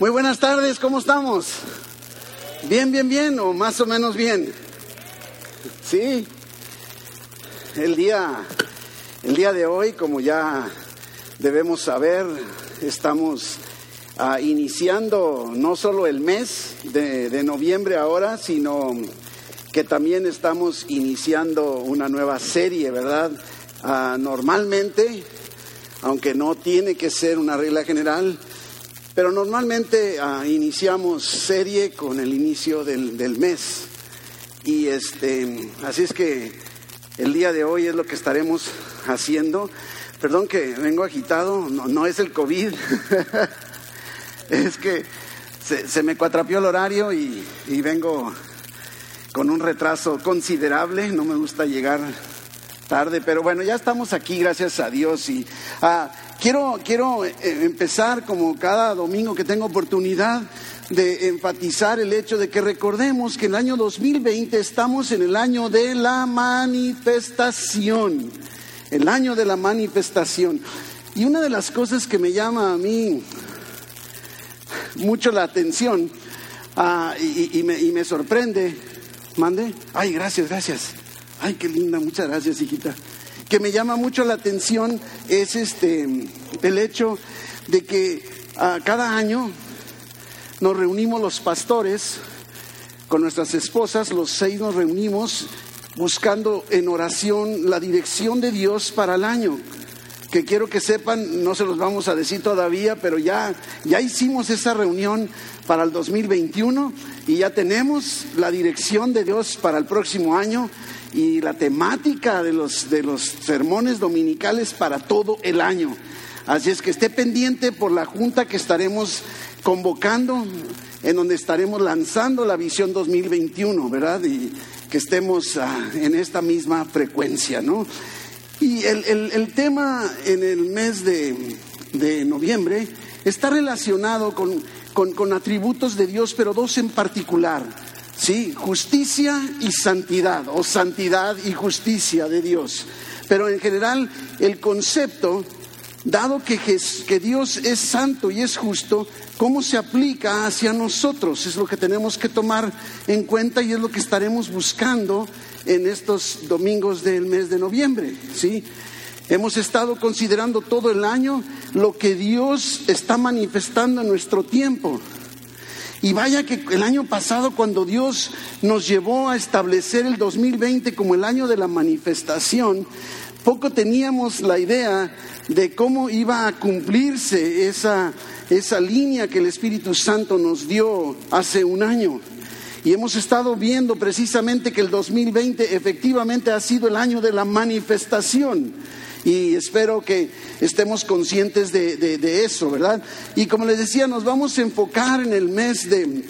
Muy buenas tardes, ¿cómo estamos? Bien, bien, bien, o más o menos bien. Sí. El día, el día de hoy, como ya debemos saber, estamos ah, iniciando no solo el mes de, noviembre ahora, sino que también estamos iniciando una nueva serie, ¿verdad? Ah, normalmente, aunque no tiene que ser una regla general, pero normalmente ah, iniciamos serie con el inicio del, mes. Y este, así es que el día de hoy es lo que estaremos haciendo. Perdón que vengo agitado, no, es el COVID, es que se, me cuatrapió el horario y, vengo con un retraso considerable, no me gusta llegar tarde, pero bueno, ya estamos aquí, gracias a Dios. Y ah, Quiero, quiero eh, empezar como cada domingo que tengo oportunidad de enfatizar el hecho de que recordemos que el año 2020 estamos en el año de la manifestación, el año de la manifestación. Y una de las cosas que me llama a mí mucho la atención ah, y, me, y me sorprende, mande, ay, gracias, gracias, ay, qué linda, muchas gracias, hijita que me llama mucho la atención es este el hecho de que ah, cada año nos reunimos los pastores con nuestras esposas, los seis nos reunimos buscando en oración la dirección de Dios para el año. Que quiero que sepan, no se los vamos a decir todavía, pero ya, ya hicimos esa reunión para el 2021 y ya tenemos la dirección de Dios para el próximo año y la temática de los, de los sermones dominicales para todo el año. Así es que esté pendiente por la junta que estaremos convocando, en donde estaremos lanzando la visión 2021, ¿verdad? Y que estemos ah, en esta misma frecuencia, ¿no? Y el, tema en el mes de, de noviembre está relacionado con, con, con atributos de Dios, pero dos en particular. Sí, justicia y santidad, o santidad y justicia de Dios. Pero en general el concepto, dado que, que Dios es santo y es justo, ¿cómo se aplica hacia nosotros? Es lo que tenemos que tomar en cuenta y es lo que estaremos buscando en estos domingos del mes de noviembre. ¿sí? Hemos estado considerando todo el año lo que Dios está manifestando en nuestro tiempo. Y vaya que el año pasado cuando Dios nos llevó a establecer el 2020 como el año de la manifestación, poco teníamos la idea de cómo iba a cumplirse esa, esa línea que el Espíritu Santo nos dio hace un año. Y hemos estado viendo precisamente que el 2020 efectivamente ha sido el año de la manifestación y espero que estemos conscientes de, eso, ¿verdad? Y como les decía, nos vamos a enfocar en el mes de,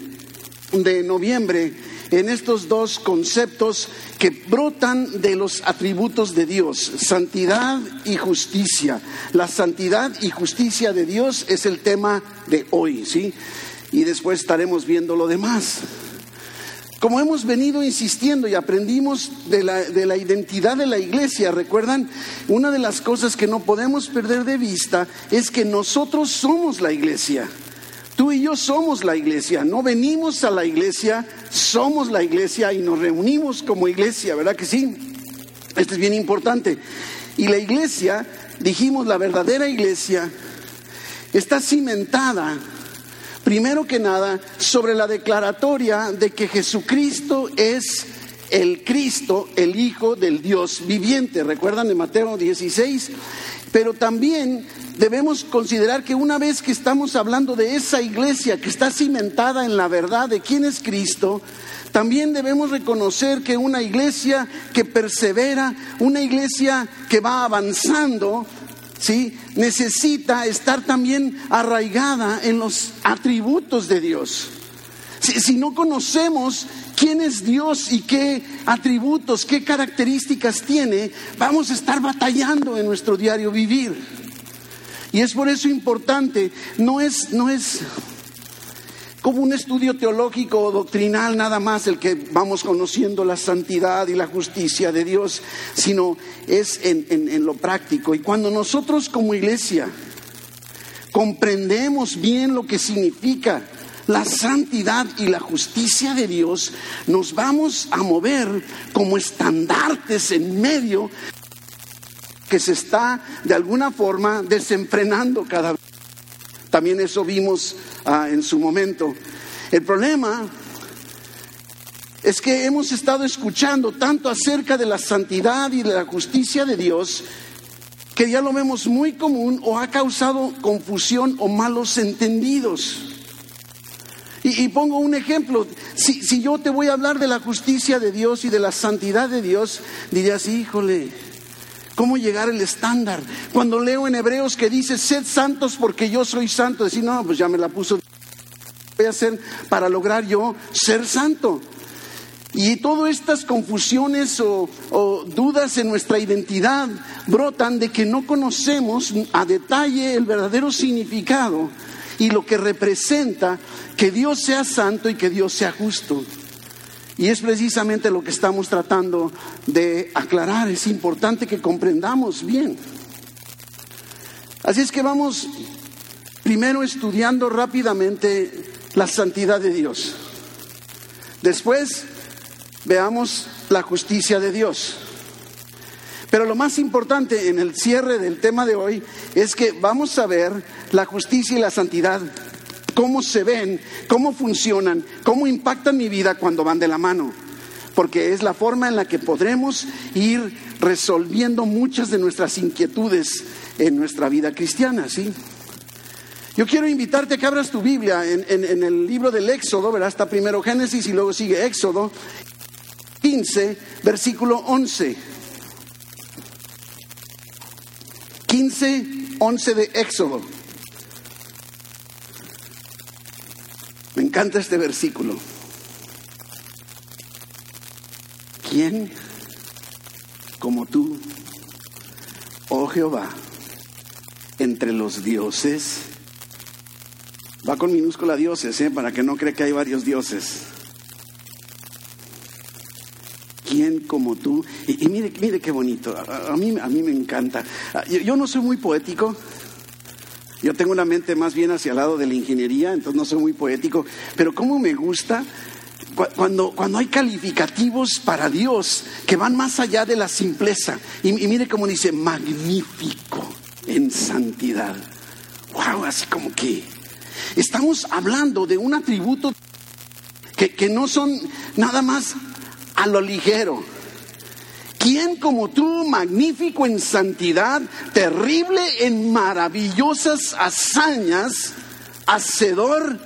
de noviembre en estos dos conceptos que brotan de los atributos de Dios, santidad y justicia. La santidad y justicia de Dios es el tema de hoy, ¿sí? Y después estaremos viendo lo demás. Como hemos venido insistiendo y aprendimos de la, identidad de la iglesia, recuerdan, una de las cosas que no podemos perder de vista es que nosotros somos la iglesia. Tú y yo somos la iglesia, no venimos a la iglesia, somos la iglesia y nos reunimos como iglesia, ¿verdad que sí? Esto es bien importante. Y la iglesia, dijimos, la verdadera iglesia, está cimentada primero que nada, sobre la declaratoria de que Jesucristo es el Cristo, el Hijo del Dios viviente. ¿Recuerdan de Mateo 16? Pero también debemos considerar que una vez que estamos hablando de esa iglesia que está cimentada en la verdad de quién es Cristo, también debemos reconocer que una iglesia que persevera, una iglesia que va avanzando, ¿sí? necesita estar también arraigada en los atributos de Dios. Si, no conocemos quién es Dios y qué atributos, qué características tiene, vamos a estar batallando en nuestro diario vivir. Y es por eso importante, no es, no es como un estudio teológico o doctrinal nada más el que vamos conociendo la santidad y la justicia de Dios, sino es en, lo práctico. Y cuando nosotros como iglesia comprendemos bien lo que significa la santidad y la justicia de Dios, nos vamos a mover como estandartes en medio que se está de alguna forma desenfrenando cada vez. También eso vimos ah, en su momento. El problema es que hemos estado escuchando tanto acerca de la santidad y de la justicia de Dios que ya lo vemos muy común o ha causado confusión o malos entendidos. Y, pongo un ejemplo, si, si, yo te voy a hablar de la justicia de Dios y de la santidad de Dios, dirías, híjole, ¿cómo llegar al estándar? Cuando leo en Hebreos que dice, sed santos porque yo soy santo, decir, no, pues ya me la puso, voy a hacer para lograr yo ser santo. Y todas estas confusiones o, o, dudas en nuestra identidad brotan de que no conocemos a detalle el verdadero significado y lo que representa que Dios sea santo y que Dios sea justo. Y es precisamente lo que estamos tratando de aclarar. Es importante que comprendamos bien. Así es que vamos primero estudiando rápidamente la santidad de Dios. Después veamos la justicia de Dios. Pero lo más importante en el cierre del tema de hoy es que vamos a ver la justicia y la santidad, cómo se ven, cómo funcionan, cómo impactan mi vida cuando van de la mano. Porque es la forma en la que podremos ir resolviendo muchas de nuestras inquietudes en nuestra vida cristiana, ¿sí? Yo quiero invitarte a que abras tu Biblia en, el libro del Éxodo, ¿verdad? Está primero Génesis y luego sigue Éxodo 15, versículo 11. 15, 11 de Éxodo. Me encanta este versículo. ¿Quién como tú, oh Jehová, entre los dioses? Va con minúscula dioses, ¿eh? para que no cree que hay varios dioses. ¿Quién como tú? Y, mire, mire qué bonito, a, mí, a mí me encanta. Ah, yo, no soy muy poético, yo tengo una mente más bien hacia el lado de la ingeniería, entonces no soy muy poético, pero cómo me gusta cuando, cuando hay calificativos para Dios que van más allá de la simpleza. Y, mire cómo dice, magnífico en santidad. Wow, así como que estamos hablando de un atributo que, que no son nada más a lo ligero. ¿Quién como tú, magnífico en santidad, terrible en maravillosas hazañas, hacedor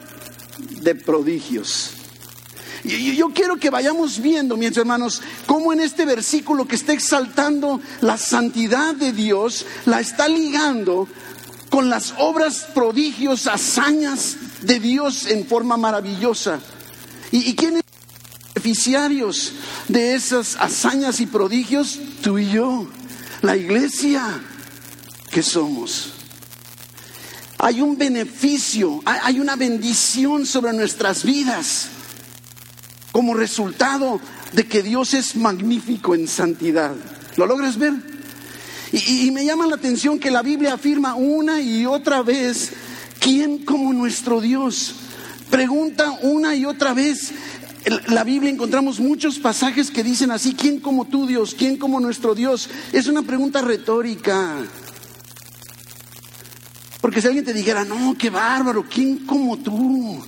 de prodigios? Y yo quiero que vayamos viendo, mis hermanos, cómo en este versículo que está exaltando la santidad de Dios, la está ligando con las obras, prodigios, hazañas de Dios en forma maravillosa. ¿Y, y quién es? Beneficiarios de esas hazañas y prodigios? Tú y yo, la iglesia que somos. Hay un beneficio, hay una bendición sobre nuestras vidas como resultado de que Dios es magnífico en santidad. ¿Lo logras ver? Y, y, me llama la atención que la Biblia afirma una y otra vez, ¿quién como nuestro Dios? Pregunta una y otra vez, la Biblia encontramos muchos pasajes que dicen así, ¿quién como tú Dios? ¿Quién como nuestro Dios? Es una pregunta retórica. Porque si alguien te dijera, no, qué bárbaro, ¿quién como tú?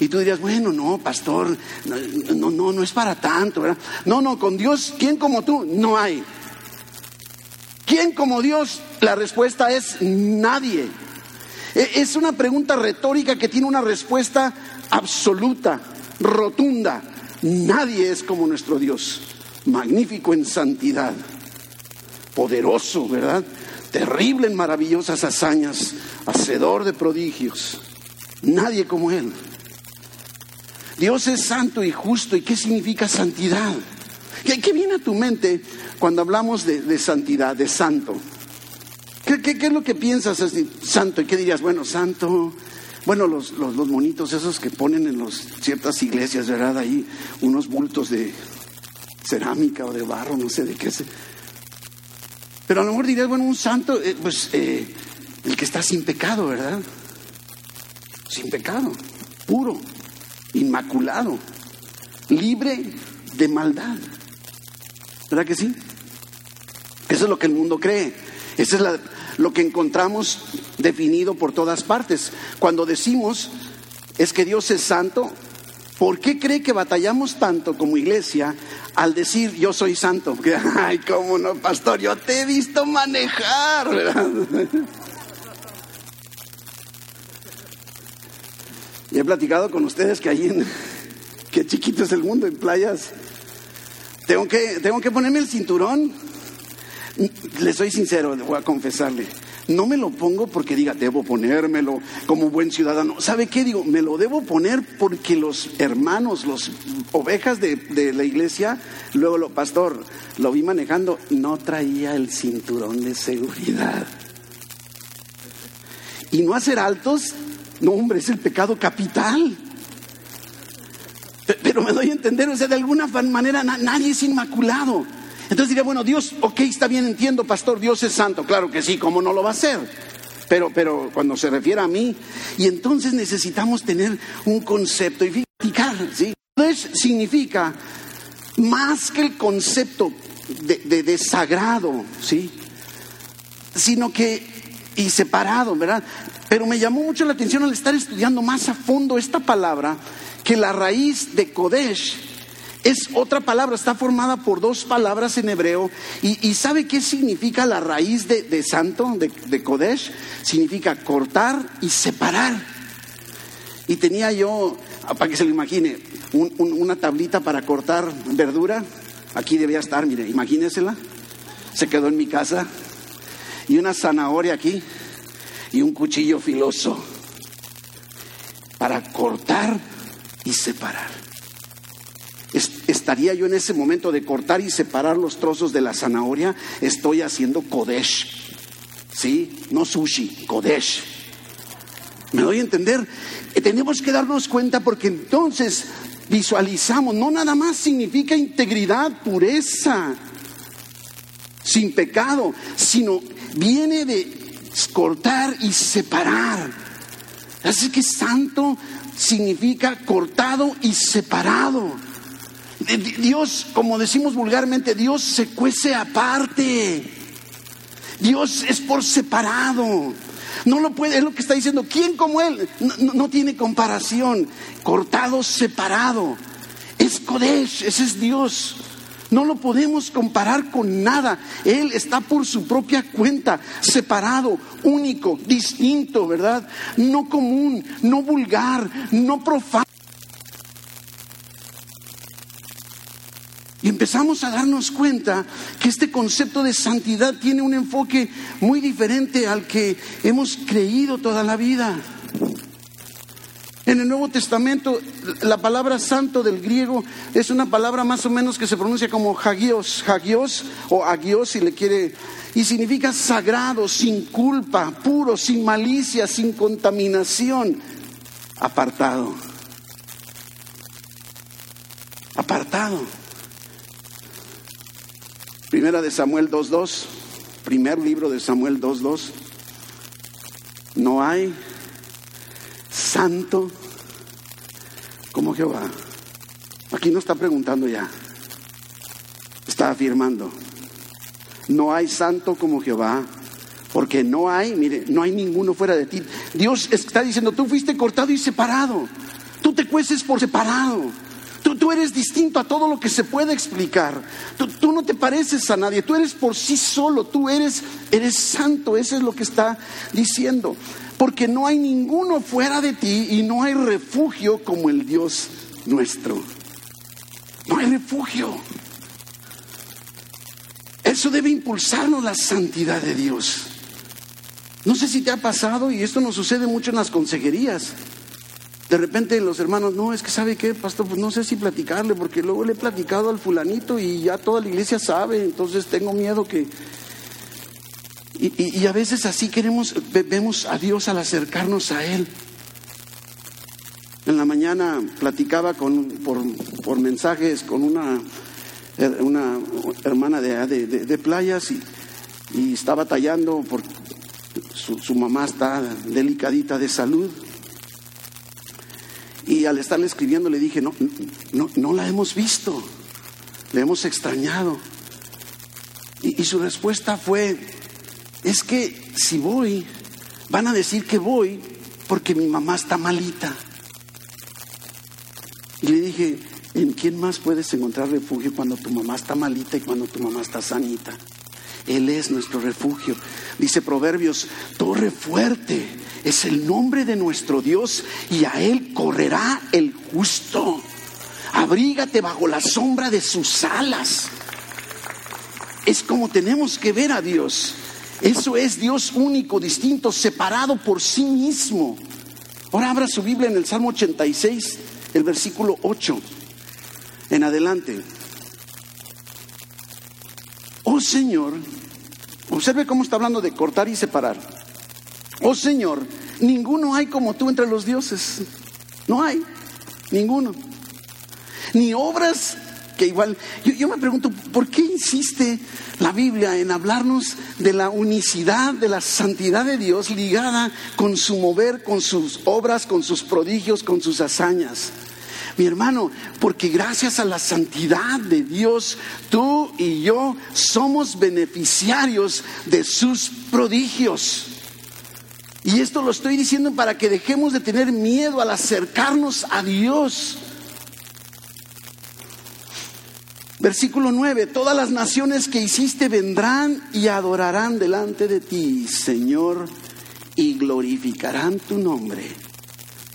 Y tú dirías, bueno, no, pastor, no, no, no es para tanto, ¿verdad? No, no, con Dios, ¿quién como tú? No hay. ¿Quién como Dios? La respuesta es nadie. E, es una pregunta retórica que tiene una respuesta absoluta rotunda. Nadie es como nuestro Dios, magnífico en santidad, poderoso, ¿verdad? Terrible en maravillosas hazañas, hacedor de prodigios. Nadie como Él. Dios es santo y justo. ¿Y qué significa santidad? ¿Qué, viene a tu mente cuando hablamos de, santidad, de santo? ¿Qué, ¿Qué, es lo que piensas santo? ¿Y qué dirías? Bueno, santo, bueno, los, los, monitos esos que ponen en los, ciertas iglesias, ¿verdad? Ahí unos bultos de cerámica o de barro, no sé de qué es. Pero a lo mejor dirías, bueno, un santo, eh, pues eh, el que está sin pecado, ¿verdad? Sin pecado, puro, inmaculado, libre de maldad. ¿Verdad que sí? Eso es lo que el mundo cree. Eso es lo que encontramos definido por todas partes. Cuando decimos es que Dios es santo, ¿por qué cree que batallamos tanto como iglesia al decir yo soy santo? Ay, cómo no, pastor, yo te he visto manejar, ¿verdad? Y he platicado con ustedes que allí en qué chiquito es el mundo en playas. Tengo que, tengo que ponerme el cinturón. Le soy sincero, voy a confesarle. No me lo pongo porque diga, debo ponérmelo como buen ciudadano. ¿Sabe qué digo? Me lo debo poner porque los hermanos, los ovejas de la iglesia, luego lo, pastor, lo vi manejando, no traía el cinturón de seguridad. Y no hacer altos, no hombre, es el pecado capital. Pero me doy a entender, o sea, de alguna manera nadie es inmaculado. Entonces diría, bueno, Dios, ok, está bien, entiendo, pastor, Dios es santo. Claro que sí, ¿cómo no lo va a ser? Pero, pero cuando se refiere a mí, y entonces necesitamos tener un concepto y fijar, ¿sí? Entonces significa más que el concepto de, de, sagrado, ¿sí? Sino que, y separado, ¿verdad? Pero me llamó mucho la atención al estar estudiando más a fondo esta palabra, que la raíz de Kodesh es otra palabra, está formada por dos palabras en hebreo. ¿Y, sabe qué significa la raíz de, santo, de, Kodesh? Significa cortar y separar. Y tenía yo, para que se lo imagine, una tablita para cortar verdura. Aquí debía estar, mire, imagínesela. Se quedó en mi casa. Y una zanahoria aquí. Y un cuchillo filoso. Para cortar y separar estaría yo en ese momento de cortar y separar los trozos de la zanahoria, estoy haciendo kodesh. ¿Sí? No sushi, kodesh. ¿Me doy a entender? Eh, tenemos que darnos cuenta porque entonces visualizamos, no nada más significa integridad, pureza, sin pecado, sino viene de cortar y separar. Así que santo significa cortado y separado. Dios, como decimos vulgarmente, Dios se cuece aparte. Dios es por separado. No lo puede, es lo que está diciendo. ¿Quién como Él? No, tiene comparación. Cortado, separado. Es Kodesh, ese es Dios. No lo podemos comparar con nada. Él está por su propia cuenta, separado, único, distinto, ¿verdad? No común, no vulgar, no profano. Y empezamos a darnos cuenta que este concepto de santidad tiene un enfoque muy diferente al que hemos creído toda la vida. En el Nuevo Testamento, la palabra santo del griego es una palabra más o menos que se pronuncia como hagios, hagios o agios si le quiere, y significa sagrado, sin culpa, puro, sin malicia, sin contaminación, apartado. Apartado. Primera de Samuel 2.2, primer libro de Samuel 2.2. No hay santo como Jehová. Aquí no está preguntando ya, está afirmando. No hay santo como Jehová, porque no hay, mire, no hay ninguno fuera de ti. Dios está diciendo, tú fuiste cortado y separado. Tú te cueces por separado. Tú, eres distinto a todo lo que se puede explicar. Tú, no te pareces a nadie. Tú eres por sí solo. Tú eres, eres santo. Eso es lo que está diciendo. Porque no hay ninguno fuera de ti y no hay refugio como el Dios nuestro. No hay refugio. Eso debe impulsarnos la santidad de Dios. No sé si te ha pasado y esto nos sucede mucho en las consejerías. De repente los hermanos, no, es que sabe qué, pastor, pues no sé si platicarle, porque luego le he platicado al fulanito y ya toda la iglesia sabe, entonces tengo miedo que... Y, a veces así queremos, vemos a Dios al acercarnos a Él. En la mañana platicaba con, por, mensajes con una, una hermana de, de, playas y, y estaba tallando por su, mamá está delicadita de salud. Y al estarle escribiendo le dije, no, no, no la hemos visto, le hemos extrañado. y su respuesta fue, es que si voy, van a decir que voy porque mi mamá está malita. Y le dije, ¿en quién más puedes encontrar refugio cuando tu mamá está malita y cuando tu mamá está sanita? Él es nuestro refugio. Dice Proverbios, torre fuerte es el nombre de nuestro Dios y a Él correrá el justo. Abrígate bajo la sombra de sus alas. Es como tenemos que ver a Dios. Eso es Dios único, distinto, separado por sí mismo. Ahora abra su Biblia en el Salmo 86, el versículo 8 en adelante. Oh Señor, observe cómo está hablando de cortar y separar. Oh Señor, ninguno hay como tú entre los dioses. No hay, ninguno. Ni obras que igual, yo, me pregunto, ¿por qué insiste la Biblia en hablarnos de la unicidad, de la santidad de Dios ligada con su mover, con sus obras, con sus prodigios, con sus hazañas? Mi hermano, porque gracias a la santidad de Dios, tú y yo somos beneficiarios de sus prodigios. Y esto lo estoy diciendo para que dejemos de tener miedo al acercarnos a Dios. Versículo 9, todas las naciones que hiciste vendrán y adorarán delante de ti, Señor, y glorificarán tu nombre,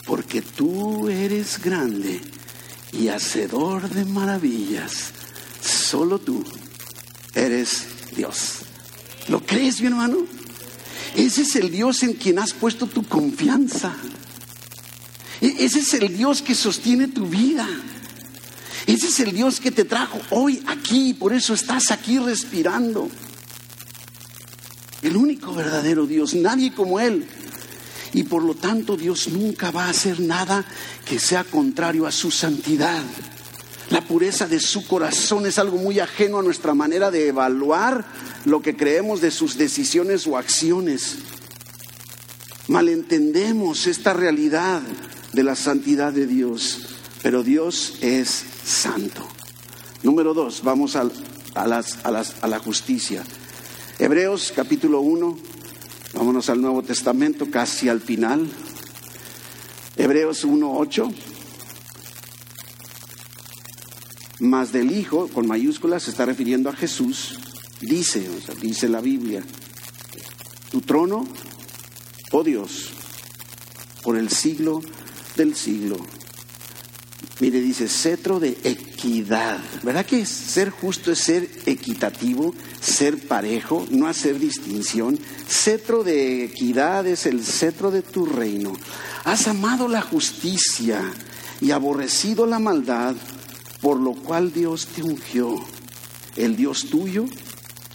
porque tú eres grande y hacedor de maravillas. Solo tú eres Dios. ¿Lo crees, mi hermano? Ese es el Dios en quien has puesto tu confianza. E-, ese es el Dios que sostiene tu vida. Ese es el Dios que te trajo hoy aquí, por eso estás aquí respirando. El único verdadero Dios, nadie como Él. Y por lo tanto Dios nunca va a hacer nada que sea contrario a su santidad. La pureza de su corazón es algo muy ajeno a nuestra manera de evaluar lo que creemos de sus decisiones o acciones. Malentendemos esta realidad de la santidad de Dios, pero Dios es santo. Número dos, vamos a, las, a, la justicia. Hebreos capítulo 1, vámonos al Nuevo Testamento, casi al final. Hebreos 1, 8. Más del Hijo, con mayúsculas, se está refiriendo a Jesús. Dice, o sea, dice la Biblia, tu trono, oh Dios, por el siglo del siglo. Mire, dice, cetro de equidad. ¿Verdad que ser justo es ser equitativo, ser parejo, no hacer distinción? Cetro de equidad es el cetro de tu reino. Has amado la justicia y aborrecido la maldad, por lo cual Dios te ungió, el Dios tuyo,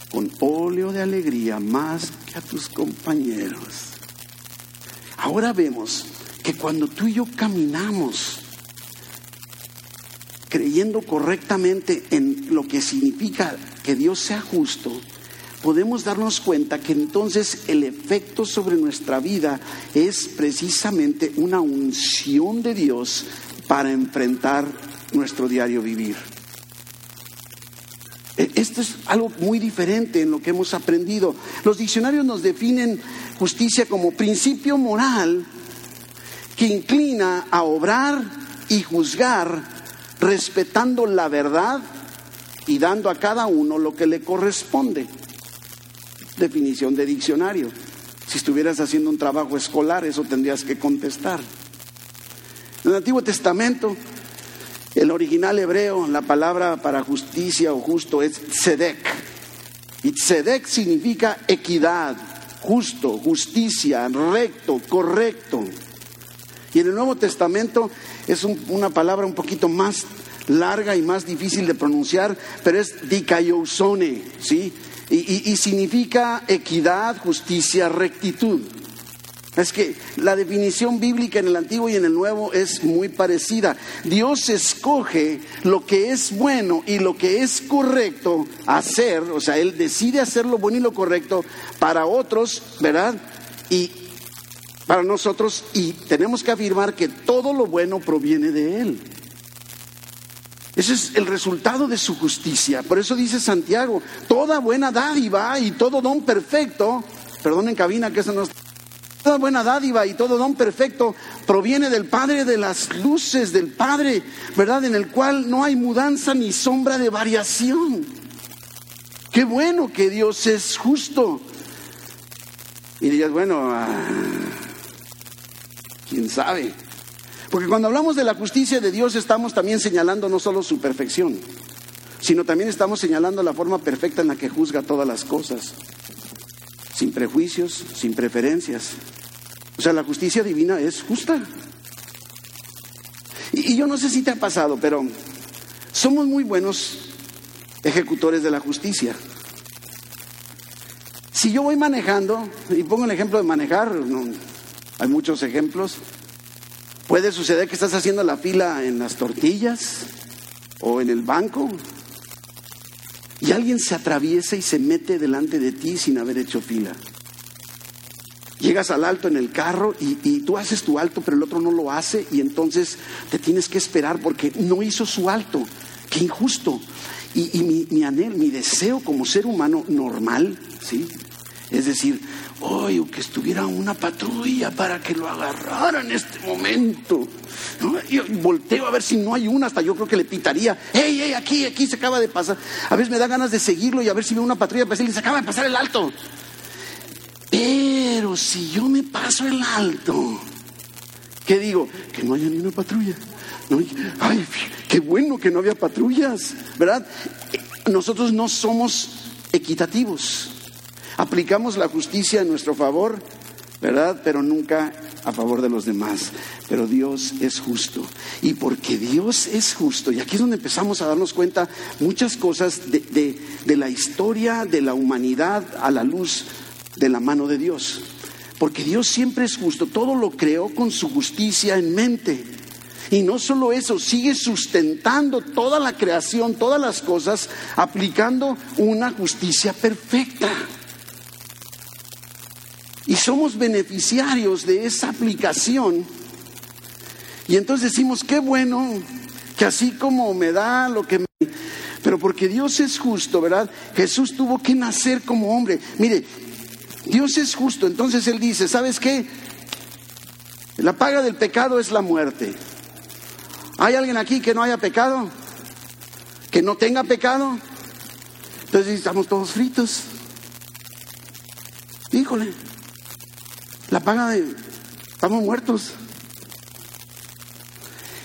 con óleo de alegría más que a tus compañeros. Ahora vemos que cuando tú y yo caminamos, creyendo correctamente en lo que significa que Dios sea justo, podemos darnos cuenta que entonces el efecto sobre nuestra vida es precisamente una unción de Dios para enfrentar nuestro diario vivir. E, esto es algo muy diferente en lo que hemos aprendido. Los diccionarios nos definen justicia como principio moral que inclina a obrar y juzgar respetando la verdad y dando a cada uno lo que le corresponde. Definición de diccionario. Si estuvieras haciendo un trabajo escolar, eso tendrías que contestar. En el Antiguo Testamento, el original hebreo, la palabra para justicia o justo es tzedek. Y tzedek significa equidad, justo, justicia, recto, correcto. Y en el Nuevo Testamento es una palabra un poquito más larga y más difícil de pronunciar, pero es dikaiousone, ¿sí? Y, significa equidad, justicia, rectitud. Es que la definición bíblica en el Antiguo y en el Nuevo es muy parecida. Dios escoge lo que es bueno y lo que es correcto hacer, o sea, Él decide hacer lo bueno y lo correcto para otros, ¿verdad? y para nosotros y tenemos que afirmar que todo lo bueno proviene de Él. Ese es el resultado de su justicia. Por eso dice Santiago, toda buena dádiva y todo don perfecto, perdonen cabina que eso no Toda buena dádiva y todo don perfecto proviene del Padre de las luces, del Padre, ¿verdad? En el cual no hay mudanza ni sombra de variación. Qué bueno que Dios es justo. Y dirías, bueno, ah, quién sabe. Porque cuando hablamos de la justicia de Dios estamos también señalando no solo su perfección, sino también estamos señalando la forma perfecta en la que juzga todas las cosas sin prejuicios, sin preferencias. O sea, la justicia divina es justa. Y, yo no sé si te ha pasado, pero somos muy buenos ejecutores de la justicia. Si yo voy manejando, y pongo el ejemplo de manejar, hay muchos ejemplos, puede suceder que estás haciendo la fila en las tortillas o en el banco y alguien se atraviesa y se mete delante de ti sin haber hecho fila. Llegas al alto en el carro y, tú haces tu alto, pero el otro no lo hace y entonces te tienes que esperar porque no hizo su alto. Qué injusto. Y, mi, mi anhelo, mi deseo como ser humano normal, ¿sí? Es decir, oye, que estuviera una patrulla para que lo agarrara en este momento. Volteo a ver si no hay una, hasta yo creo que le pitaría, hey, hey, aquí, aquí se acaba de pasar. A veces me da ganas de seguirlo y a ver si veo una patrulla para decirle, se acaba de pasar el alto. Pero si yo me paso el alto, ¿qué digo? Que no haya ni una patrulla. ay, qué bueno que no había patrullas, ¿verdad? Nosotros no somos equitativos. Aplicamos la justicia a nuestro favor, ¿verdad? Pero nunca a favor de los demás. Pero Dios es justo. Y porque Dios es justo, y aquí es donde empezamos a darnos cuenta muchas cosas de, de la historia de la humanidad a la luz de la mano de Dios. Porque Dios siempre es justo, todo lo creó con su justicia en mente. Y no solo eso, sigue sustentando toda la creación, todas las cosas, aplicando una justicia perfecta. Y somos beneficiarios de esa aplicación. Y entonces decimos, qué bueno que así como me da lo que me... Pero porque Dios es justo, ¿verdad? Jesús tuvo que nacer como hombre. Mire, Dios es justo, entonces Él dice, ¿sabes qué? La paga del pecado es la muerte. ¿Hay alguien aquí que no haya pecado? ¿Que no tenga pecado? Entonces estamos todos fritos. Híjole, la paga de... Estamos muertos.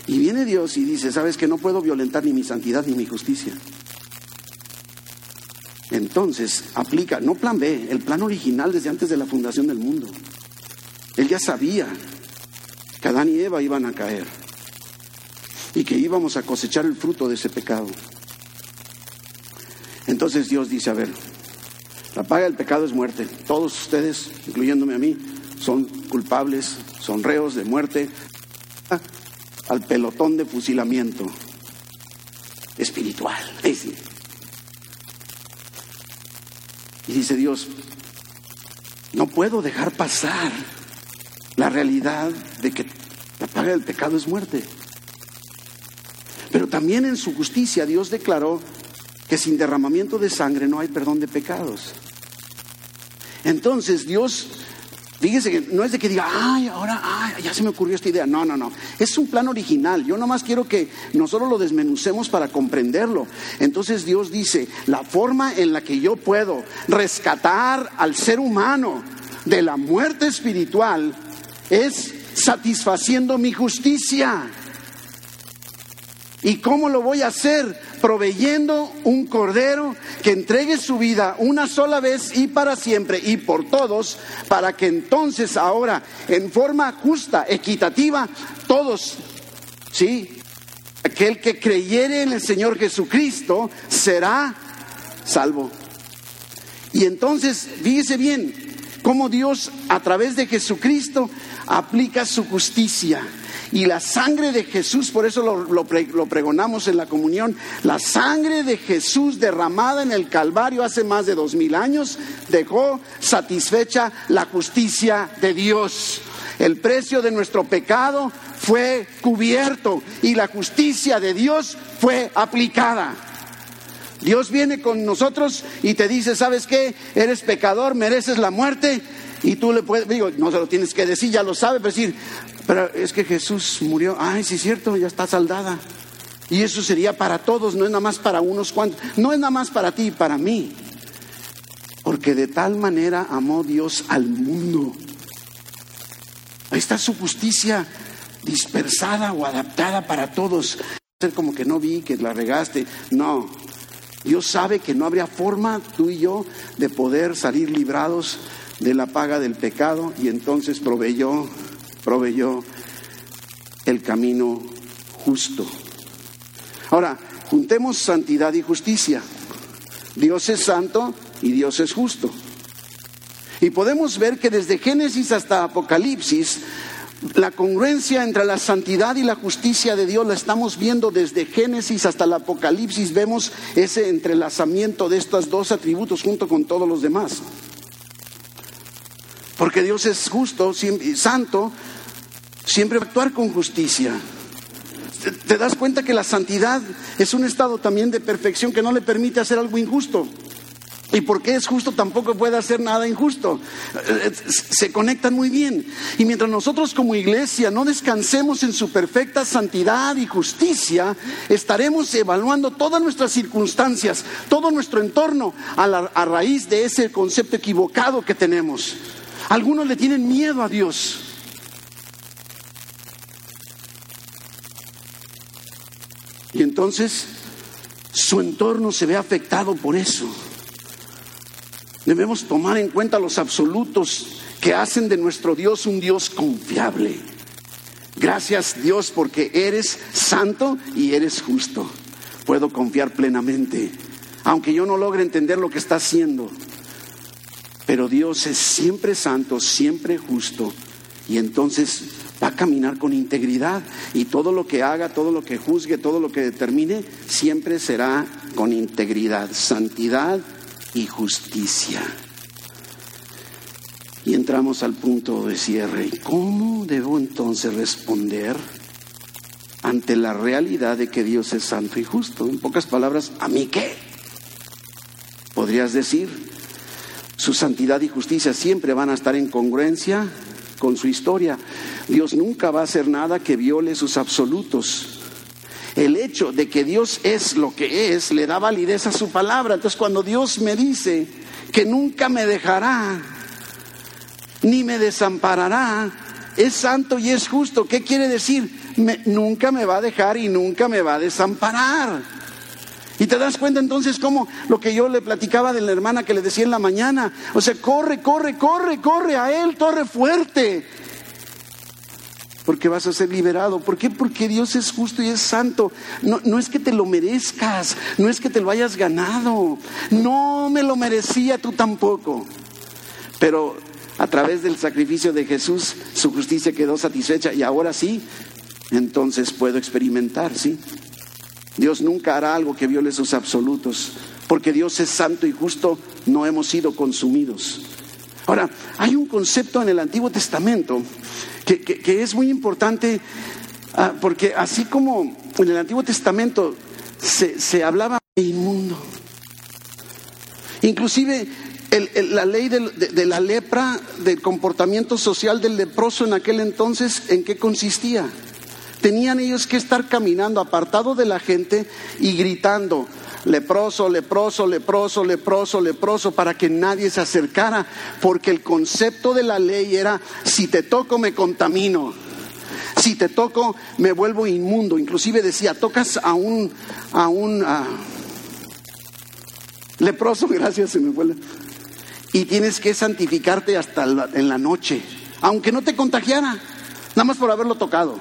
Y viene Dios y dice, sabes que no puedo violentar ni mi santidad ni mi justicia. Entonces aplica, no plan B, el plan original desde antes de la fundación del mundo. Él ya sabía que Adán y Eva iban a caer y que íbamos a cosechar el fruto de ese pecado. Entonces Dios dice, a ver, la paga del pecado es muerte. Todos ustedes, incluyéndome a mí, son culpables, son reos de muerte al pelotón de fusilamiento espiritual. Y dice Dios, no puedo dejar pasar la realidad de que la paga del pecado es muerte. Pero también en su justicia Dios declaró que sin derramamiento de sangre no hay perdón de pecados. Entonces Dios Fíjese que no es de que diga, ay, ahora, ay, ya se me ocurrió esta idea. No, no, no. Es un plan original. Yo nomás quiero que nosotros lo desmenucemos para comprenderlo. Entonces Dios dice, la forma en la que yo puedo rescatar al ser humano de la muerte espiritual es satisfaciendo mi justicia. ¿Y cómo lo voy a hacer? Proveyendo un cordero que entregue su vida una sola vez y para siempre y por todos, para que entonces ahora, en forma justa, equitativa, todos, ¿sí? Aquel que creyere en el Señor Jesucristo será salvo. Y entonces, fíjese bien, cómo Dios a través de Jesucristo aplica su justicia Y la sangre de Jesús, por eso lo, lo pregonamos en la comunión, la sangre de Jesús derramada en el Calvario hace más de dos mil años dejó satisfecha la justicia de Dios. El precio de nuestro pecado fue cubierto y la justicia de Dios fue aplicada. Dios viene con nosotros y te dice, ¿sabes qué? Eres pecador, mereces la muerte. Y tú le puedes, digo, no se lo tienes que decir, ya lo sabe, pero decir, pero es que Jesús murió. Ay, sí es cierto, ya está saldada. Y eso sería para todos, no es nada más para unos cuantos, no es nada más para ti para mí. Porque de tal manera amó Dios al mundo. Ahí está su justicia dispersada o adaptada para todos. Ser como que no vi, que la regaste. No, Dios sabe que no habría forma, tú y yo, de poder salir librados de la paga del pecado y entonces proveyó, el camino justo. Ahora, juntemos santidad y justicia. Dios es santo y Dios es justo. Y podemos ver que desde Génesis hasta Apocalipsis la congruencia entre la santidad y la justicia de Dios la estamos viendo desde Génesis hasta el Apocalipsis. Vemos ese entrelazamiento de estos dos atributos junto con todos los demás. Porque Dios es justo, y santo, siempre va a actuar con justicia. ¿Te das cuenta que la santidad es un estado también de perfección que no le permite hacer algo injusto? Y porque es justo tampoco puede hacer nada injusto. Eh, se conectan muy bien. Y mientras nosotros como iglesia no descansemos en su perfecta santidad y justicia, estaremos evaluando todas nuestras circunstancias, todo nuestro entorno a, a raíz de ese concepto equivocado que tenemos. Algunos le tienen miedo a Dios. Y entonces su entorno se ve afectado por eso. Debemos tomar en cuenta los absolutos que hacen de nuestro Dios un Dios confiable. Gracias Dios porque eres santo y eres justo. Puedo confiar plenamente, aunque yo no logre entender lo que está haciendo. Pero Dios es siempre santo, siempre justo. Y entonces va a caminar con integridad. Y todo lo que haga, todo lo que juzgue, todo lo que determine, siempre será con integridad, santidad y justicia. Y entramos al punto de cierre. cómo debo entonces responder ante la realidad de que Dios es santo y justo? En pocas palabras, ¿a mí qué? Podrías decir, su santidad y justicia siempre van a estar en congruencia con su historia. Dios nunca va a hacer nada que viole sus absolutos el hecho de que Dios es lo que es le da validez a su palabra. Entonces cuando Dios me dice que nunca me dejará, ni me desamparará, es santo y es justo. ¿Qué quiere decir? nunca me va a dejar y nunca me va a desamparar. Y te das cuenta entonces como lo que yo le platicaba de la hermana que le decía en la mañana. O sea, corre, corre, corre, corre a Él, corre fuerte porque vas a ser liberado. ¿Por qué? Porque Dios es justo y es santo. No, no es que te lo merezcas, no es que te lo hayas ganado. No me lo merecía tú tampoco. Pero a través del sacrificio de Jesús, su justicia quedó satisfecha y ahora sí, entonces puedo experimentar, ¿sí? Dios nunca hará algo que viole sus absolutos, porque Dios es santo y justo, no hemos sido consumidos. Ahora, hay un concepto en el Antiguo Testamento que, es muy importante ah, porque así como en el Antiguo Testamento se, hablaba de inmundo, inclusive la ley de, la lepra, del comportamiento social del leproso en aquel entonces, ¿en qué consistía? Tenían ellos que estar caminando apartado de la gente y gritando, leproso, leproso, leproso, leproso, leproso, para que nadie se acercara, porque el concepto de la ley era, si te toco me contamino, si te toco me vuelvo inmundo, inclusive decía, tocas a un, a un leproso, gracias, se me vuelve, y tienes que santificarte hasta en la noche, aunque no te contagiara, nada más por haberlo tocado.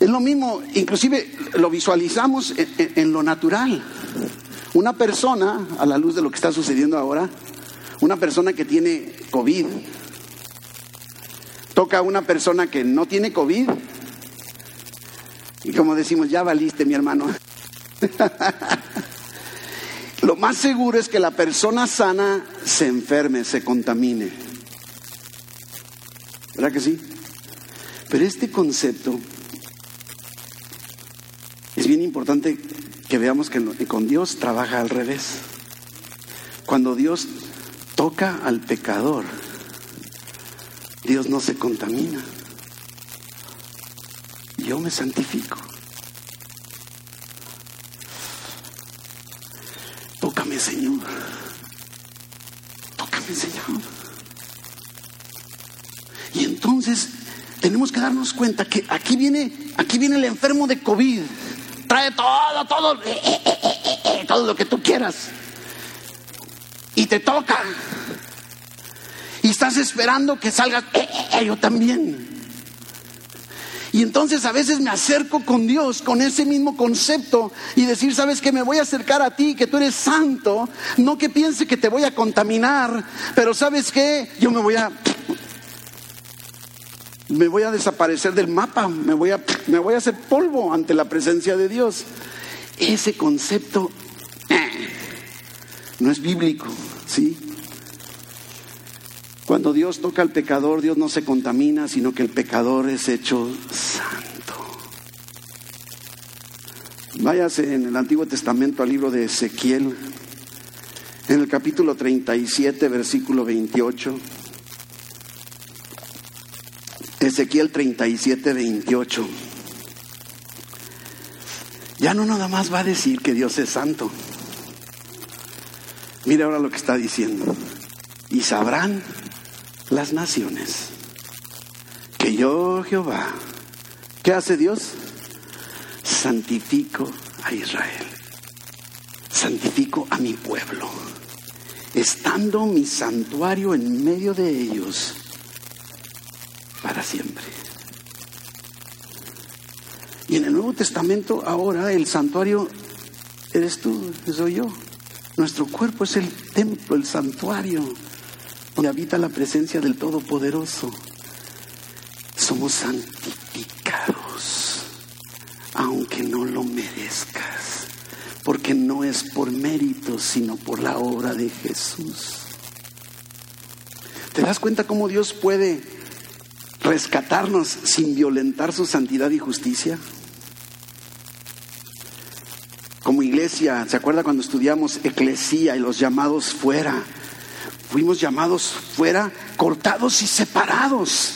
Es lo mismo, inclusive lo visualizamos en, lo natural. Una persona, a la luz de lo que está sucediendo ahora, una persona que tiene COVID, toca a una persona que no tiene COVID. Y como decimos, ya valiste, mi hermano. Lo más seguro es que la persona sana se enferme, se contamine. ¿Verdad que sí? Pero este concepto bien importante que veamos que con Dios trabaja al revés. Cuando Dios toca al pecador, Dios no se contamina. Yo me santifico. Tócame, Señor. Tócame, Señor. Y entonces tenemos que darnos cuenta que aquí viene, aquí viene el enfermo de COVID. Trae todo, todo, eh, eh, eh, todo lo que tú quieras. Y te toca. Y estás esperando que salgas, yo también. Y entonces a veces me acerco con Dios con ese mismo concepto y decir, sabes que me voy a acercar a ti, que tú eres santo, no que piense que te voy a contaminar, pero sabes que yo me voy a me voy a desaparecer del mapa, me voy a me voy a hacer polvo ante la presencia de Dios. Ese concepto eh, no es bíblico, ¿sí? Cuando Dios toca al pecador, Dios no se contamina, sino que el pecador es hecho santo. Váyase en el Antiguo Testamento al libro de Ezequiel, en el capítulo 37, versículo 28. Ezequiel 37, 28. Ya no nada más va a decir que Dios es santo. Mire ahora lo que está diciendo. Y sabrán las naciones. Que yo, Jehová, ¿qué hace Dios? Santifico a Israel. Santifico a mi pueblo. Estando mi santuario en medio de ellos para siempre. Y en el Nuevo Testamento ahora el santuario eres tú, soy yo. Nuestro cuerpo es el templo, el santuario donde habita la presencia del Todopoderoso. Somos santificados, aunque no lo merezcas, porque no es por mérito, sino por la obra de Jesús. ¿Te das cuenta cómo Dios puede rescatarnos sin violentar su santidad y justicia? Como iglesia, ¿se acuerda cuando estudiamos eclesía y los llamados fuera? Fuimos llamados fuera, cortados y separados.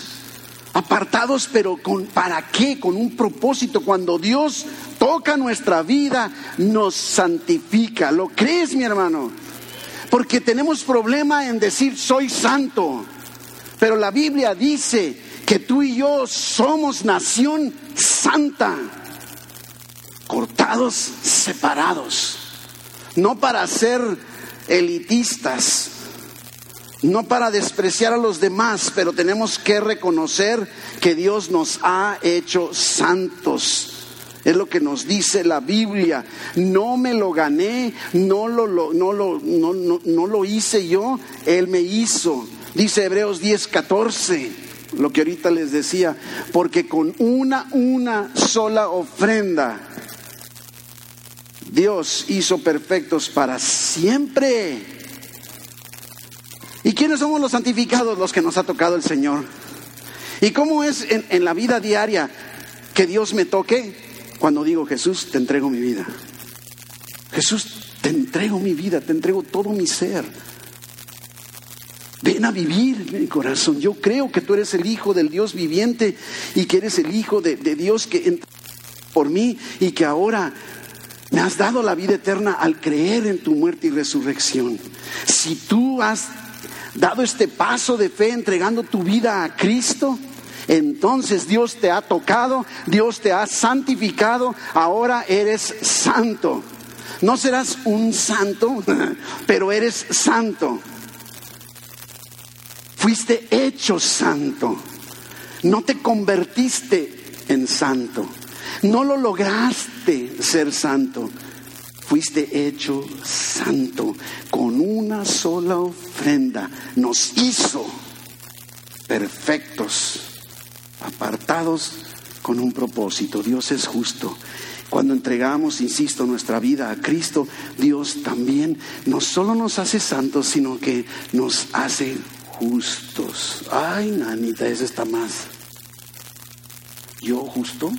Apartados, pero con para qué? Con un propósito. Cuando Dios toca nuestra vida, nos santifica. ¿Lo crees, mi hermano? Porque tenemos problema en decir soy santo. Pero la Biblia dice que tú y yo somos nación santa. Cortados, separados. No para ser elitistas, no para despreciar a los demás, pero tenemos que reconocer que Dios nos ha hecho santos. Es lo que nos dice la Biblia. No me lo gané, no lo, no, lo, no, no, lo hice yo, Él me hizo. Dice Hebreos 10, 14, lo que ahorita les decía, porque con una, una sola ofrenda, Dios hizo perfectos para siempre ¿Y quiénes somos los santificados? Los que nos ha tocado el Señor. ¿Y cómo es en, la vida diaria que Dios me toque? Cuando digo, Jesús, te entrego mi vida. Jesús, te entrego mi vida, te entrego todo mi ser. Ven a vivir mi corazón. Yo creo que tú eres el Hijo del Dios viviente y que eres el Hijo de, de Dios que por mí y que ahora me has dado la vida eterna al creer en tu muerte y resurrección. Si tú has dado este paso de fe entregando tu vida a Cristo, entonces Dios te ha tocado, Dios te ha santificado, ahora eres santo. No serás un santo, pero eres santo. Fuiste hecho santo. No te convertiste en santo. No lo lograste ser santo fuiste hecho santo. Con una sola ofrenda nos hizo perfectos. apartados con un propósito. Dios es justo. Cuando entregamos, insisto, nuestra vida a Cristo, Dios también no solo nos hace santos, sino que nos hace justos. Ay, nanita, ese está más. ¿Yo justo?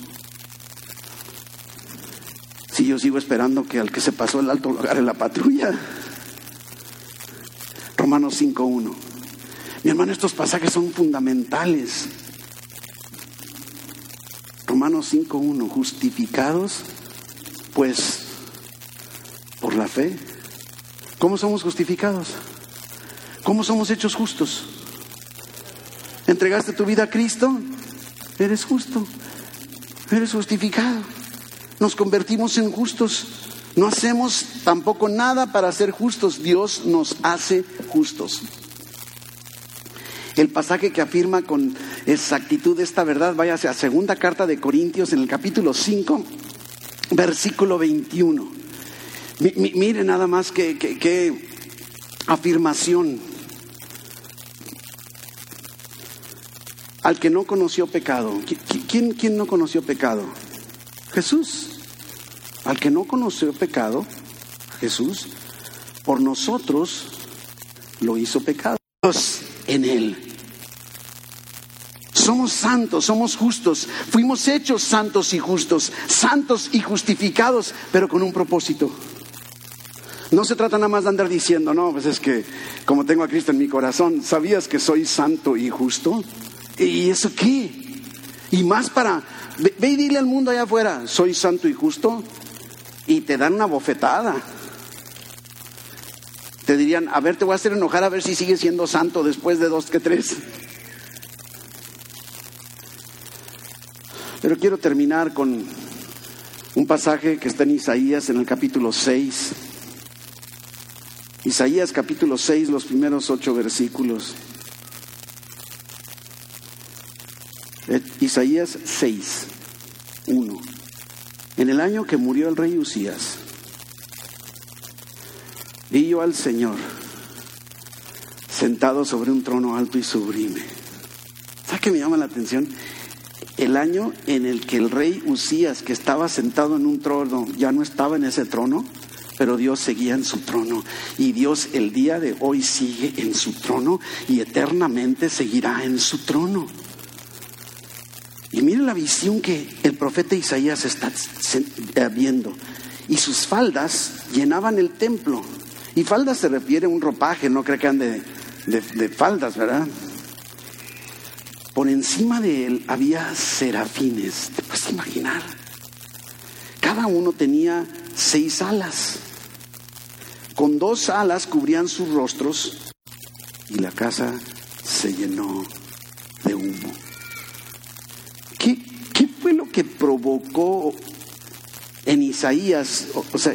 Si yo sigo esperando que al que se pasó el alto lugar en la patrulla. Romanos 5.1. Mi hermano, estos pasajes son fundamentales. Romanos 5.1, justificados pues por la fe. ¿Cómo somos justificados? ¿Cómo somos hechos justos? ¿Entregaste tu vida a Cristo? Eres justo, eres justificado. Nos convertimos en justos. No hacemos tampoco nada para ser justos. Dios nos hace justos. El pasaje que afirma con exactitud esta verdad, váyase a segunda carta de Corintios en el capítulo 5, versículo 21. mire nada más que, afirmación. Al que no conoció pecado. ¿Quién, ¿Quién no conoció pecado? Jesús. Al que no conoció pecado, Jesús, por nosotros lo hizo pecado en Él. Somos santos, somos justos, fuimos hechos santos y justos, santos y justificados, pero con un propósito. No se trata nada más de andar diciendo, no, pues es que como tengo a Cristo en mi corazón, ¿sabías que soy santo y justo? ¿Y eso qué? Y más para, ve, y dile al mundo allá afuera, soy santo y justo, y te dan una bofetada. Te dirían, a ver, te voy a hacer enojar a ver si sigues siendo santo después de dos que tres. Pero quiero terminar con un pasaje que está en Isaías en el capítulo 6. Isaías capítulo 6, los primeros ocho versículos. Eh, Isaías 6, 1. En el año que murió el rey Usías, Vi yo al Señor sentado sobre un trono alto y sublime. ¿Sabes qué me llama la atención? El año en el que el rey Usías, que estaba sentado en un trono, ya no estaba en ese trono, pero Dios seguía en su trono. Y Dios el día de hoy sigue en su trono y eternamente seguirá en su trono. Y mire la visión que el profeta Isaías está viendo. Y sus faldas llenaban el templo. Y faldas se refiere a un ropaje, no creo que ande de, faldas, ¿verdad? Por encima de él había serafines, te puedes imaginar. Cada uno tenía seis alas. Con dos alas cubrían sus rostros y la casa se llenó de humo. ¿Qué, qué fue lo que provocó en Isaías? o sea,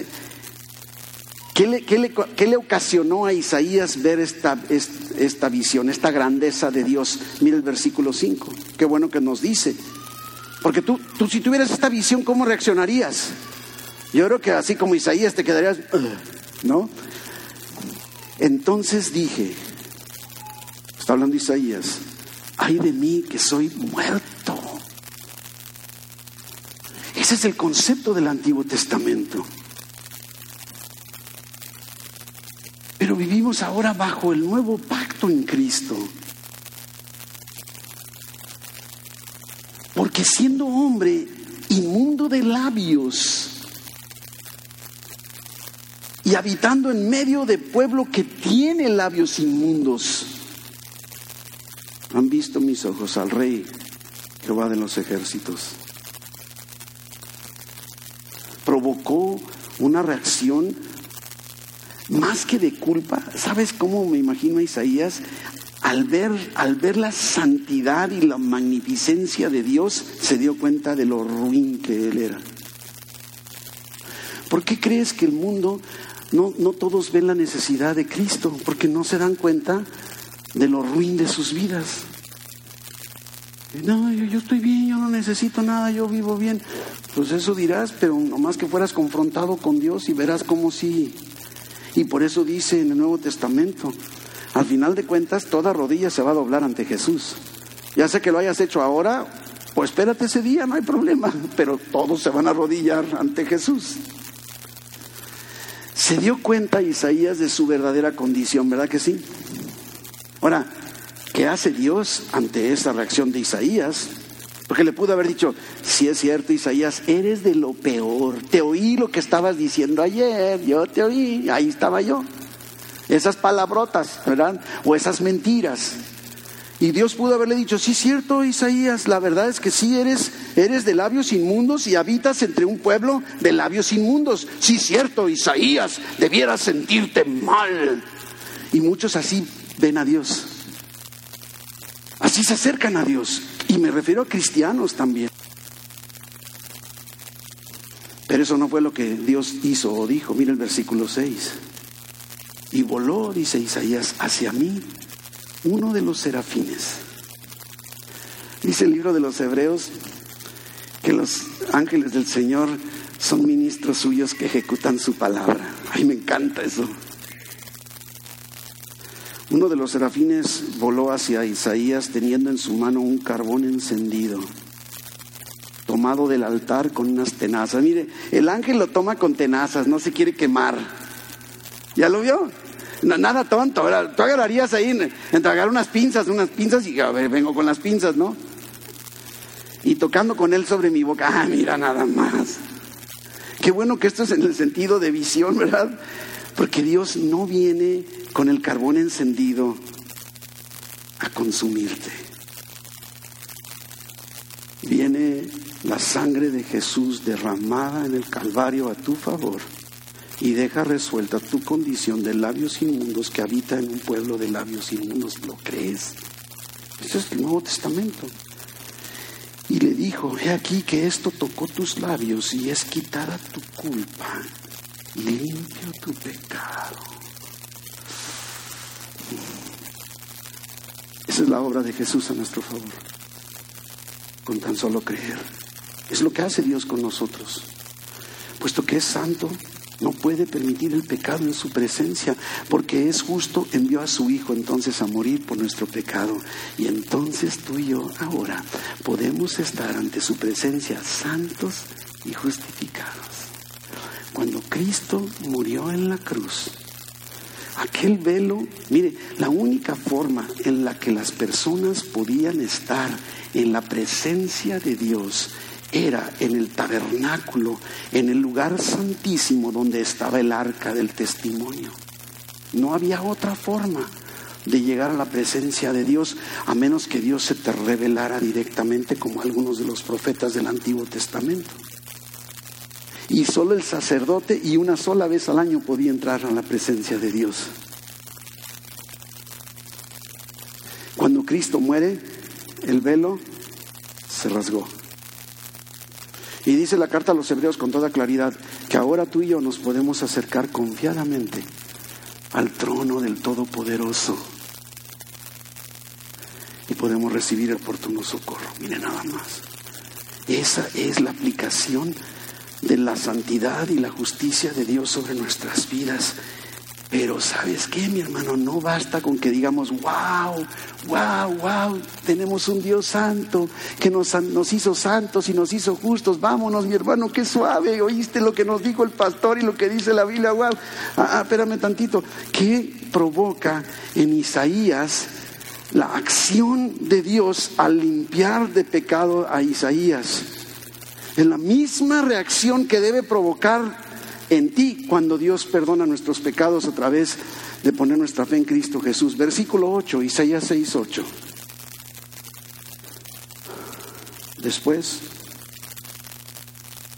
¿Qué le, ocasionó a Isaías ver esta, esta, visión, esta grandeza de Dios? Mira el versículo 5, qué bueno que nos dice. Porque tú, tú si tuvieras esta visión, ¿cómo reaccionarías? Yo creo que así como Isaías te quedarías, ¿no? Entonces dije, está hablando Isaías, ay de mí que soy muerto. Ese es el concepto del Antiguo Testamento. Pero vivimos ahora bajo el nuevo pacto en Cristo. Porque siendo hombre inmundo de labios y habitando en medio de pueblo que tiene labios inmundos, han visto mis ojos al Rey Jehová de los ejércitos. Provocó una reacción más que de culpa, ¿sabes cómo me imagino a Isaías? Al ver, al ver la santidad y la magnificencia de Dios, se dio cuenta de lo ruin que él era. ¿Por qué crees que el mundo no, no todos ven la necesidad de Cristo? Porque no se dan cuenta de lo ruin de sus vidas. No, yo, estoy bien, yo no necesito nada, yo vivo bien. Pues eso dirás, pero nomás que fueras confrontado con Dios y verás cómo sí y por eso dice en el Nuevo Testamento, al final de cuentas, toda rodilla se va a doblar ante Jesús. Ya sé que lo hayas hecho ahora, pues espérate ese día, no hay problema, pero todos se van a arrodillar ante Jesús. Se dio cuenta Isaías de su verdadera condición, ¿verdad que sí? Ahora, ¿qué hace Dios ante esa reacción de Isaías? Porque le pudo haber dicho, si es cierto, Isaías, eres de lo peor. Te oí lo que estabas diciendo ayer, yo te oí, ahí estaba yo. Esas palabrotas, ¿verdad? O esas mentiras. Y Dios pudo haberle dicho, sí es cierto, Isaías, la verdad es que sí eres, eres de labios inmundos y habitas entre un pueblo de labios inmundos. Sí es cierto, Isaías, debieras sentirte mal. Y muchos así ven a Dios. Se acercan a Dios. Y me refiero a cristianos también. Pero eso no fue lo que Dios hizo o dijo. Mira el versículo 6. Y voló, dice Isaías, hacia mí uno de los serafines. Dice el libro de los Hebreos que los ángeles del Señor son ministros suyos que ejecutan su palabra. Ay, me encanta eso. Uno de los serafines voló hacia Isaías teniendo en su mano un carbón encendido, tomado del altar con unas tenazas. Mire, el ángel lo toma con tenazas, no se quiere quemar. ¿Ya lo vio? nada tonto, tú agarrarías ahí, entregar unas pinzas, unas pinzas y a ver, vengo con las pinzas, ¿no? Y tocando con él sobre mi boca, ah, mira nada más. Qué bueno que esto es en el sentido de visión, ¿verdad? Porque Dios no viene con el carbón encendido a consumirte. Viene la sangre de Jesús derramada en el Calvario a tu favor y deja resuelta tu condición de labios inmundos que habita en un pueblo de labios inmundos. ¿Lo crees? Eso es el Nuevo Testamento. Y le dijo, he aquí que esto tocó tus labios y es quitada tu culpa, limpio tu pecado. Esa es la obra de Jesús a nuestro favor, con tan solo creer. Es lo que hace Dios con nosotros. Puesto que es santo, no puede permitir el pecado en su presencia, porque es justo, envió a su Hijo entonces a morir por nuestro pecado. Y entonces tú y yo ahora podemos estar ante su presencia santos y justificados. Cristo murió en la cruz, aquel velo, mire, la única forma en la que las personas podían estar en la presencia de Dios era en el tabernáculo, en el lugar santísimo donde estaba el arca del testimonio. No había otra forma de llegar a la presencia de Dios a menos que Dios se te revelara directamente como algunos de los profetas del Antiguo Testamento. Y solo el sacerdote y una sola vez al año podía entrar a la presencia de Dios. Cuando Cristo muere, el velo se rasgó. Y dice la carta a los hebreos con toda claridad que ahora tú y yo nos podemos acercar confiadamente al trono del Todopoderoso y podemos recibir el oportuno socorro. Mire nada más. Esa es la aplicación de la santidad y la justicia de Dios sobre nuestras vidas pero sabes qué, mi hermano, no basta con que digamos, wow, wow, wow, tenemos un Dios santo que nos, nos hizo santos y nos hizo justos. Vámonos, mi hermano, qué suave. Oíste lo que nos dijo el pastor y lo que dice la Biblia. Wow, ah, ah, espérame tantito. ¿Qué provoca en Isaías la acción de Dios al limpiar de pecado a Isaías? Es la misma reacción que debe provocar en ti cuando Dios perdona nuestros pecados a través de poner nuestra fe en Cristo Jesús. Versículo 8, Isaías 6, 8. Después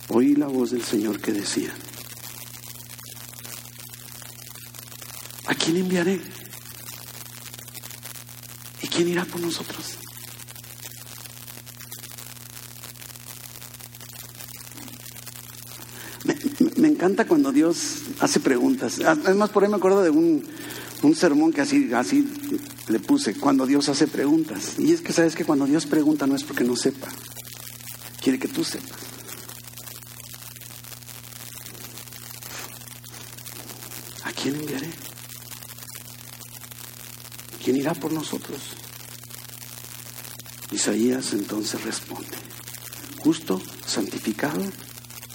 oí la voz del Señor que decía, ¿a quién enviaré? ¿Y quién irá por nosotros? Me encanta cuando Dios hace preguntas. Además, por ahí me acuerdo de un, sermón que así, así le puse, cuando Dios hace preguntas. Y es que sabes que cuando Dios pregunta no es porque no sepa, quiere que tú sepas. ¿A quién enviaré? ¿Quién irá por nosotros? Isaías entonces responde, justo, santificado,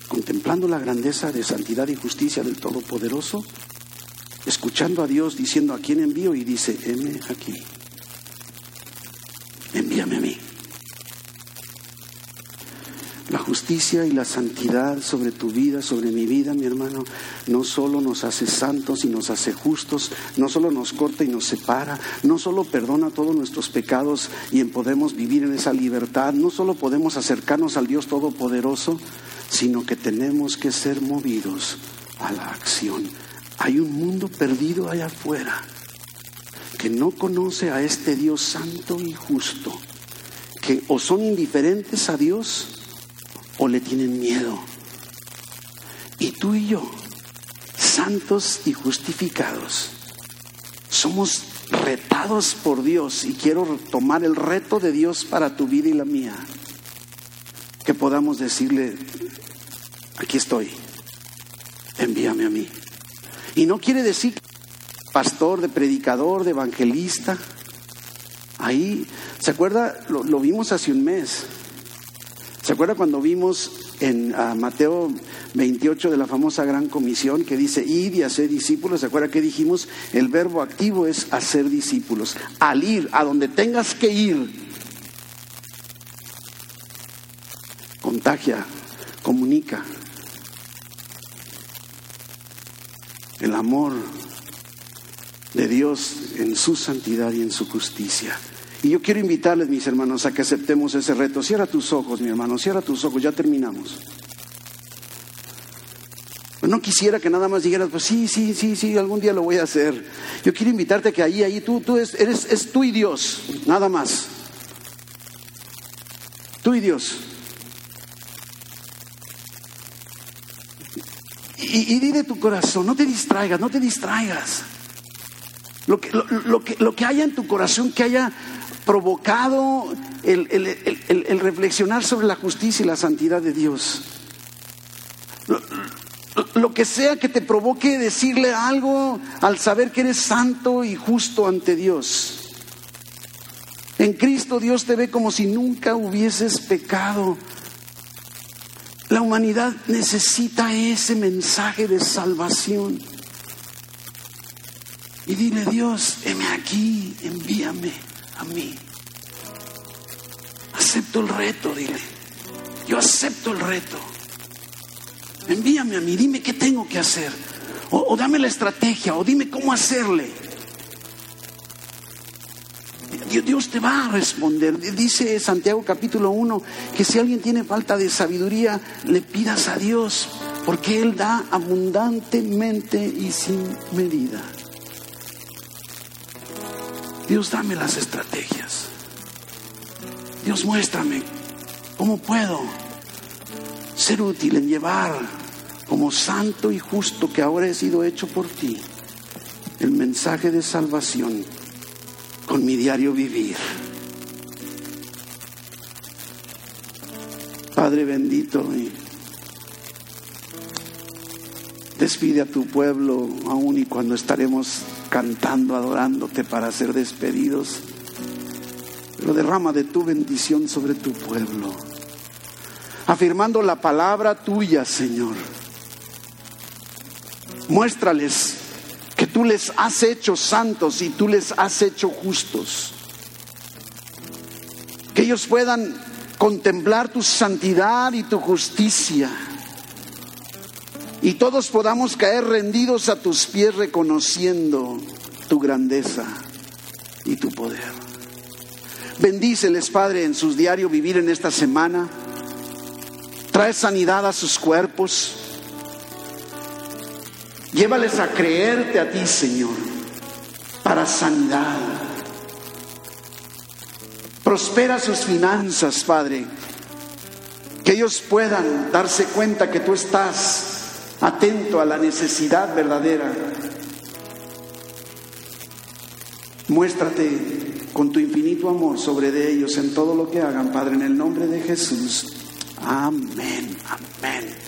contemplando la grandeza de santidad y justicia del Todopoderoso, escuchando a Dios diciendo a quién envío y dice, heme aquí, envíame a mí. La justicia y la santidad sobre tu vida, sobre mi vida, mi hermano, no solo nos hace santos y nos hace justos, no solo nos corta y nos separa, no solo perdona todos nuestros pecados y podemos vivir en esa libertad, no solo podemos acercarnos al Dios Todopoderoso, sino que tenemos que ser movidos a la acción. Hay un mundo perdido allá afuera que no conoce a este Dios santo y justo, que o son indiferentes a Dios, o le tienen miedo. Y tú y yo, santos y justificados, somos retados por Dios y quiero tomar el reto de Dios para tu vida y la mía. Que podamos decirle, aquí estoy, envíame a mí. Y no quiere decir pastor, de predicador, de evangelista. Ahí, ¿se acuerda? Lo, vimos hace un mes. ¿Se acuerda cuando vimos en ah, Mateo 28 de la famosa gran comisión que dice, id y hacer discípulos? ¿Se acuerda que dijimos? El verbo activo es hacer discípulos. Al ir, a donde tengas que ir, contagia, comunica. El amor de Dios en su santidad y en su justicia. Y yo quiero invitarles, mis hermanos, a que aceptemos ese reto. Cierra tus ojos, mi hermano, cierra tus ojos, ya terminamos. No quisiera que nada más dijeras, pues sí, sí, sí, sí, algún día lo voy a hacer. Yo quiero invitarte a que ahí, ahí, tú, tú eres, es tú y Dios, nada más. Tú y Dios. Y, y di de tu corazón, no te distraigas, no te distraigas. Lo que, lo, que, lo que haya en tu corazón, que haya provocado el, reflexionar sobre la justicia y la santidad de Dios. Lo, que sea que te provoque decirle algo al saber que eres santo y justo ante Dios. En Cristo Dios te ve como si nunca hubieses pecado. La humanidad necesita ese mensaje de salvación. Y dile, Dios, heme aquí, envíame a mí. Acepto el reto, dile. Yo acepto el reto. Envíame a mí, dime qué tengo que hacer. O, dame la estrategia, o dime cómo hacerle. Dios te va a responder. Dice Santiago capítulo 1 que si alguien tiene falta de sabiduría, le pidas a Dios, porque Él da abundantemente y sin medida. Dios, dame las estrategias. Dios, muéstrame cómo puedo ser útil en llevar como santo y justo que ahora he sido hecho por ti el mensaje de salvación con mi diario vivir. Padre bendito, despide a tu pueblo aún y cuando estaremos cantando, adorándote para ser despedidos. Pero derrama de tu bendición sobre tu pueblo, afirmando la palabra tuya, Señor. Muéstrales tú les has hecho santos y tú les has hecho justos. Que ellos puedan contemplar tu santidad y tu justicia y todos podamos caer rendidos a tus pies reconociendo tu grandeza y tu poder. Bendíceles, Padre, en sus diarios vivir en esta semana. Trae sanidad a sus cuerpos. Llévales a creerte a ti, Señor, para sanidad. Prospera sus finanzas, Padre. Que ellos puedan darse cuenta que tú estás atento a la necesidad verdadera. Muéstrate con tu infinito amor sobre de ellos en todo lo que hagan, Padre, en el nombre de Jesús. Amén, amén.